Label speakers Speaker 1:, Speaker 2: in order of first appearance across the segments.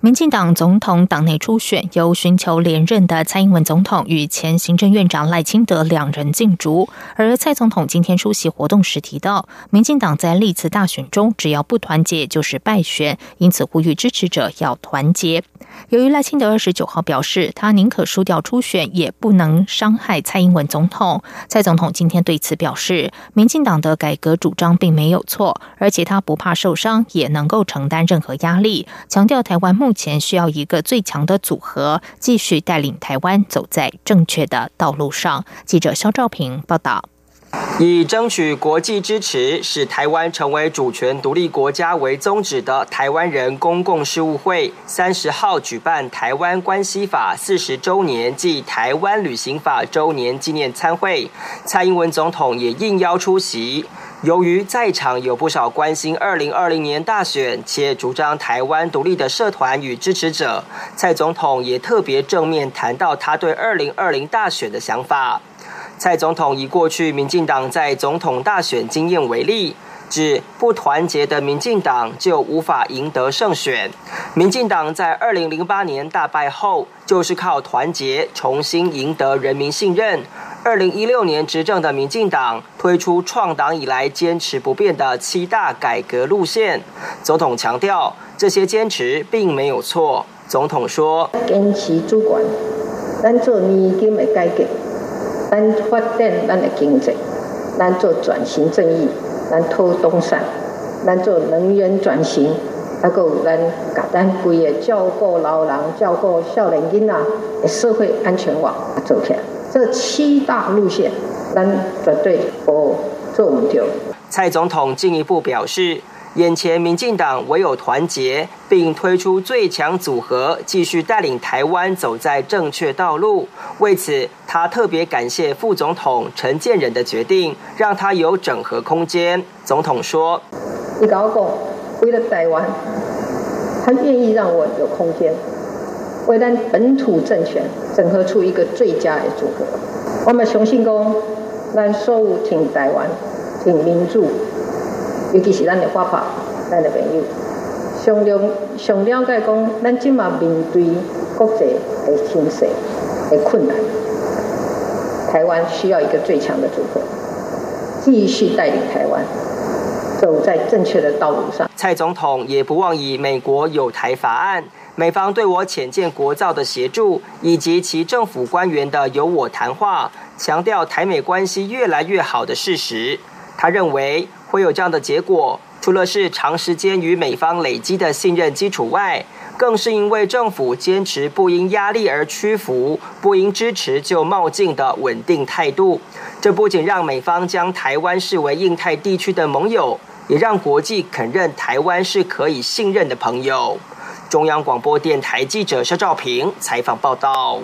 Speaker 1: 民进党总统党内初选由寻求连任的蔡英文总统与前行政院长赖清德两人竞逐，而蔡总统今天出席活动时提到，民进党在历次大选中只要不团结就是败选，因此呼吁支持者要团结。由于赖清德二十九号表示，他宁可输掉初选，也不能伤害蔡英文总统。蔡总统今天对此表示，民进党的改革主张并没有错，而且他不怕受伤，也能够承担任何压力。强调台湾目目前需要一个最强的组合，继续带领台湾走在正确的道路上。记者肖兆平报道。
Speaker 2: 以争取国际支持，使台湾成为主权独立国家为宗旨的台湾人公共事务会，三十号举办《台湾关系法》四十周年暨《台湾旅行法》周年纪念参会，蔡英文总统也应邀出席。由于在场有不少关心二零二零年大选且主张台湾独立的社团与支持者，蔡总统也特别正面谈到他对二零二零大选的想法。蔡总统以过去民进党在总统大选经验为例，指不团结的民进党就无法赢得胜选。民进党在二零零八年大败后，就是靠团结重新赢得人民信任。二零一六年执政的民进党推出创党以来坚持不变的七大改革路线。总统强调，这些坚持并没有错。总统说：“坚持主管，咱做年金的改革。”咱发展咱的经济，咱做转型正义，咱拖东山，咱做能源转型，还有咱甲咱规个照顾老人、照顾少年囡仔的社会安全网做起来。这七大路线，咱绝对不做唔掉。蔡总统进一步表示。眼前，民进党唯有团结，并推出最强组合，继续带领台湾走在正确道路。为此，他特别感谢副总统陈建仁的决定，让他有整合空间。总统说：“你搞我讲，为了台湾，他愿意让我有空间，为咱本土政权整合出一个最佳的组合。我们相信讲，咱所有挺台湾、挺民主。”尤其是咱的花炮，咱的朋友，上了上了解讲，咱今嘛面对国际的形势的困难，台湾需要一个最强的组合，继续带领台湾走在正确的道路上。蔡总统也不忘以美国有台法案、美方对我浅见国造的协助，以及其政府官员的有我谈话，强调台美关系越来越好的事实。他认为。会有这样的结果，除了是长时间与美方累积的信任基础外，更是因为政府坚持不因压力而屈服、不因支持就冒进的稳定态度。这不仅让美方将台湾视为印太地区的盟友，也让国际肯认台湾是可以信任的朋友。中央广播电台记者肖兆平采访报道。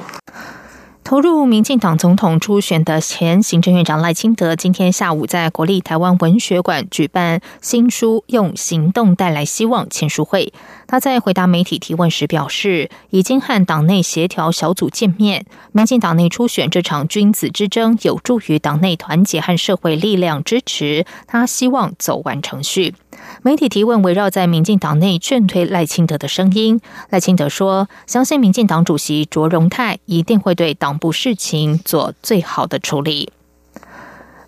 Speaker 1: 投入民进党总统初选的前行政院长赖清德，今天下午在国立台湾文学馆举办新书“用行动带来希望”签书会。他在回答媒体提问时表示，已经和党内协调小组见面。民进党内初选这场君子之争，有助于党内团结和社会力量支持。他希望走完程序。媒体提问围绕在民进党内劝退赖清德的声音，赖清德说：“相信民进党主席卓荣泰一定会对党部事情做最好的处理。”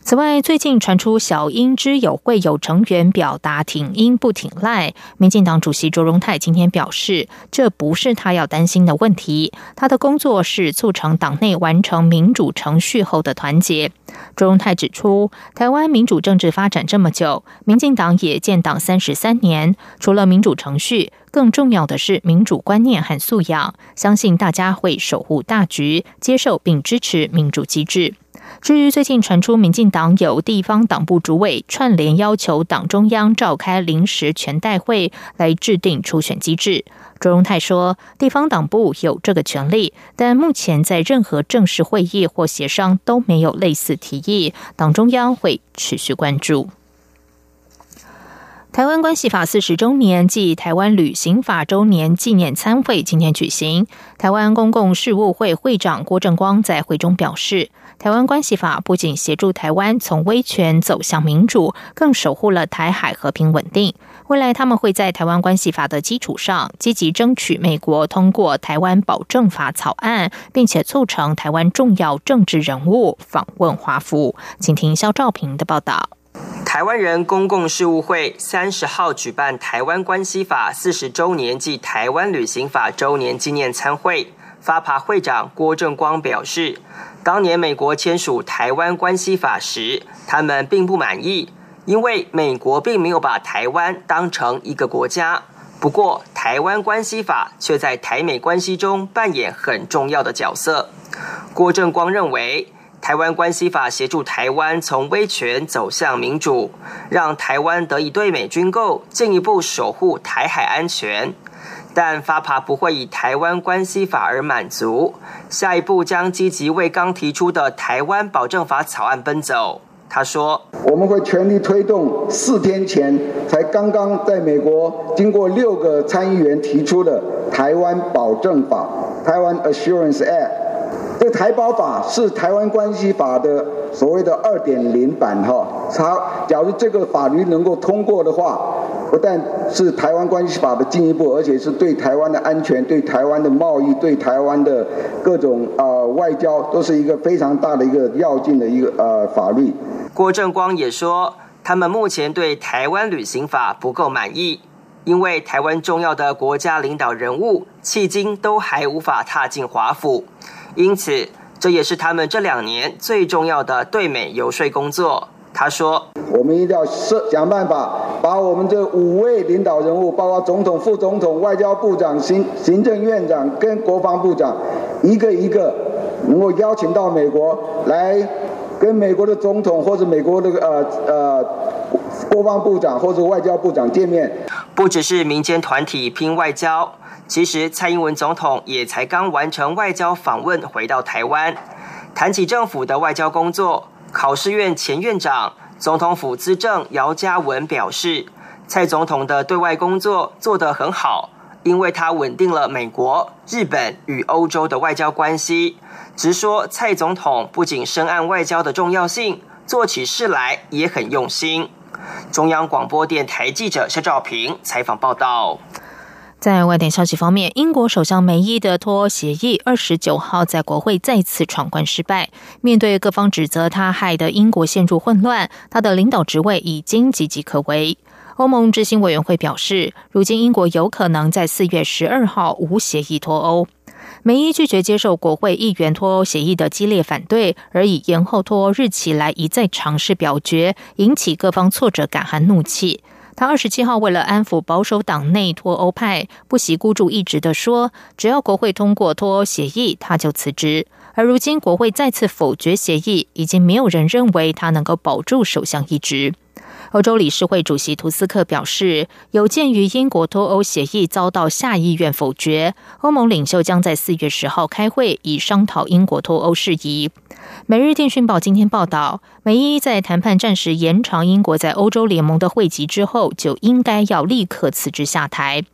Speaker 1: 此外，最近传出小英之友会有成员表达挺英不挺赖，民进党主席卓荣泰今天表示，这不是他要担心的问题，他的工作是促成党内完成民主程序后的团结。卓荣泰指出，台湾民主政治发展这么久，民进党也建党三十三年，除了民主程序，更重要的是民主观念和素养，相信大家会守护大局，接受并支持民主机制。至于最近传出民进党有地方党部主委串联要求党中央召开临时全代会来制定初选机制，卓荣泰说，地方党部有这个权利，但目前在任何正式会议或协商都没有类似提议，党中央会持续关注。台湾关系法四十周年暨台湾旅行法周年纪念参会今天举行。台湾公共事务会会长郭正光在会中表示，台湾关系法不仅协助台湾从威权走向民主，更守护了台海和平稳定。未来他们会在台湾关系法的基础上，积极争取美国通过台湾保证法草案，并且促成台湾重要政治人物访问华府。请听肖兆平的报道。
Speaker 2: 台湾人公共事务会三十号举办《台湾关系法》四十周年暨《台湾旅行法》周年纪念参会。发爬会长郭正光表示，当年美国签署《台湾关系法》时，他们并不满意，因为美国并没有把台湾当成一个国家。不过，《台湾关系法》却在台美关系中扮演很重要的角色。郭正光认为。台湾关系法协助台湾从威权走向民主，让台湾得以对美军购，进一步守护台海安全。但发爬不会以台湾关系法而满足，下一步将积极为刚提出的台湾保证法草案奔走。他说：“我们会全力推动四天前才刚刚在美国经过六个参议员提出的台湾保证法（台湾 Assurance Act）。”这台保法是台湾关系法的所谓的二点零版哈，它假如这个法律能够通过的话，不但是台湾关系法的进一步，而且是对台湾的安全、对台湾的贸易、对台湾的各种呃外交，都是一个非常大的一个要进的一个呃法律。郭正光也说，他们目前对台湾旅行法不够满意，因为台湾重要的国家领导人物迄今都还无法踏进华府。因此，这也是他们这两年最重要的对美游说工作。他说：“我们一定要设想办法，把我们这五位领导人物，包括总统、副总统、外交部长、行行政院长跟国防部长，一个一个能够邀请到美国来，跟美国的总统或者美国的呃呃国防部长或者外交部长见面。不只是民间团体拼外交。”其实，蔡英文总统也才刚完成外交访问，回到台湾。谈起政府的外交工作，考试院前院长、总统府资政姚嘉文表示，蔡总统的对外工作做得很好，因为他稳定了美国、日本与欧洲的外交关系。直说蔡总统不仅深谙外交的重要性，做起事来也很用心。中央广播电台记者肖兆平采访报道。
Speaker 1: 在外电消息方面，英国首相梅伊的脱欧协议二十九号在国会再次闯关失败。面对各方指责他害得英国陷入混乱，他的领导职位已经岌岌可危。欧盟执行委员会表示，如今英国有可能在四月十二号无协议脱欧。梅伊拒绝接受国会议员脱欧协议的激烈反对，而以延后脱欧日期来一再尝试表决，引起各方挫折感和怒气。他二十七号为了安抚保守党内脱欧派，不惜孤注一掷的说，只要国会通过脱欧协议，他就辞职。而如今国会再次否决协议，已经没有人认为他能够保住首相一职。欧洲理事会主席图斯克表示，有鉴于英国脱欧协议遭到下议院否决，欧盟领袖将在四月十号开会，以商讨英国脱欧事宜。每日电讯报今天报道，梅伊在谈判暂时延长英国在欧洲联盟的会籍之后，就应该要立刻辞职下台。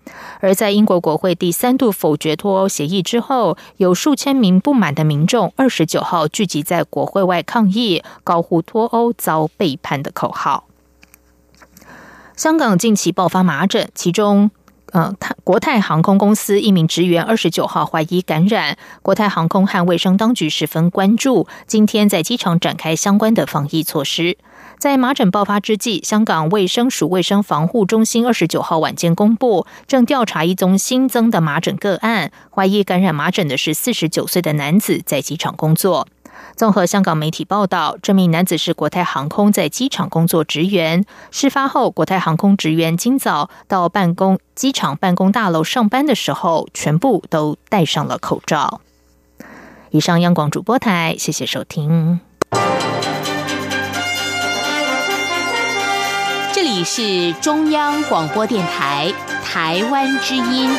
Speaker 1: 而在英国国会第三度否决脱欧协议之后，有数千名不满的民众二十九号聚集在国会外抗议，高呼“脱欧遭背叛”的口号。香港近期爆发麻疹，其中。呃，国泰航空公司一名职员二十九号怀疑感染，国泰航空和卫生当局十分关注，今天在机场展开相关的防疫措施。在麻疹爆发之际，香港卫生署卫生防护中心二十九号晚间公布，正调查一宗新增的麻疹个案，怀疑感染麻疹的是四十九岁的男子，在机场工作。综合香港媒体报道这名男子是国泰航空在机场工作职员。事发后国泰航空职员今早到办公机场办公大楼上班的时候全部都戴上了口罩。以上央广主播台谢谢收听。
Speaker 3: 这里是中央广播电台台湾之音。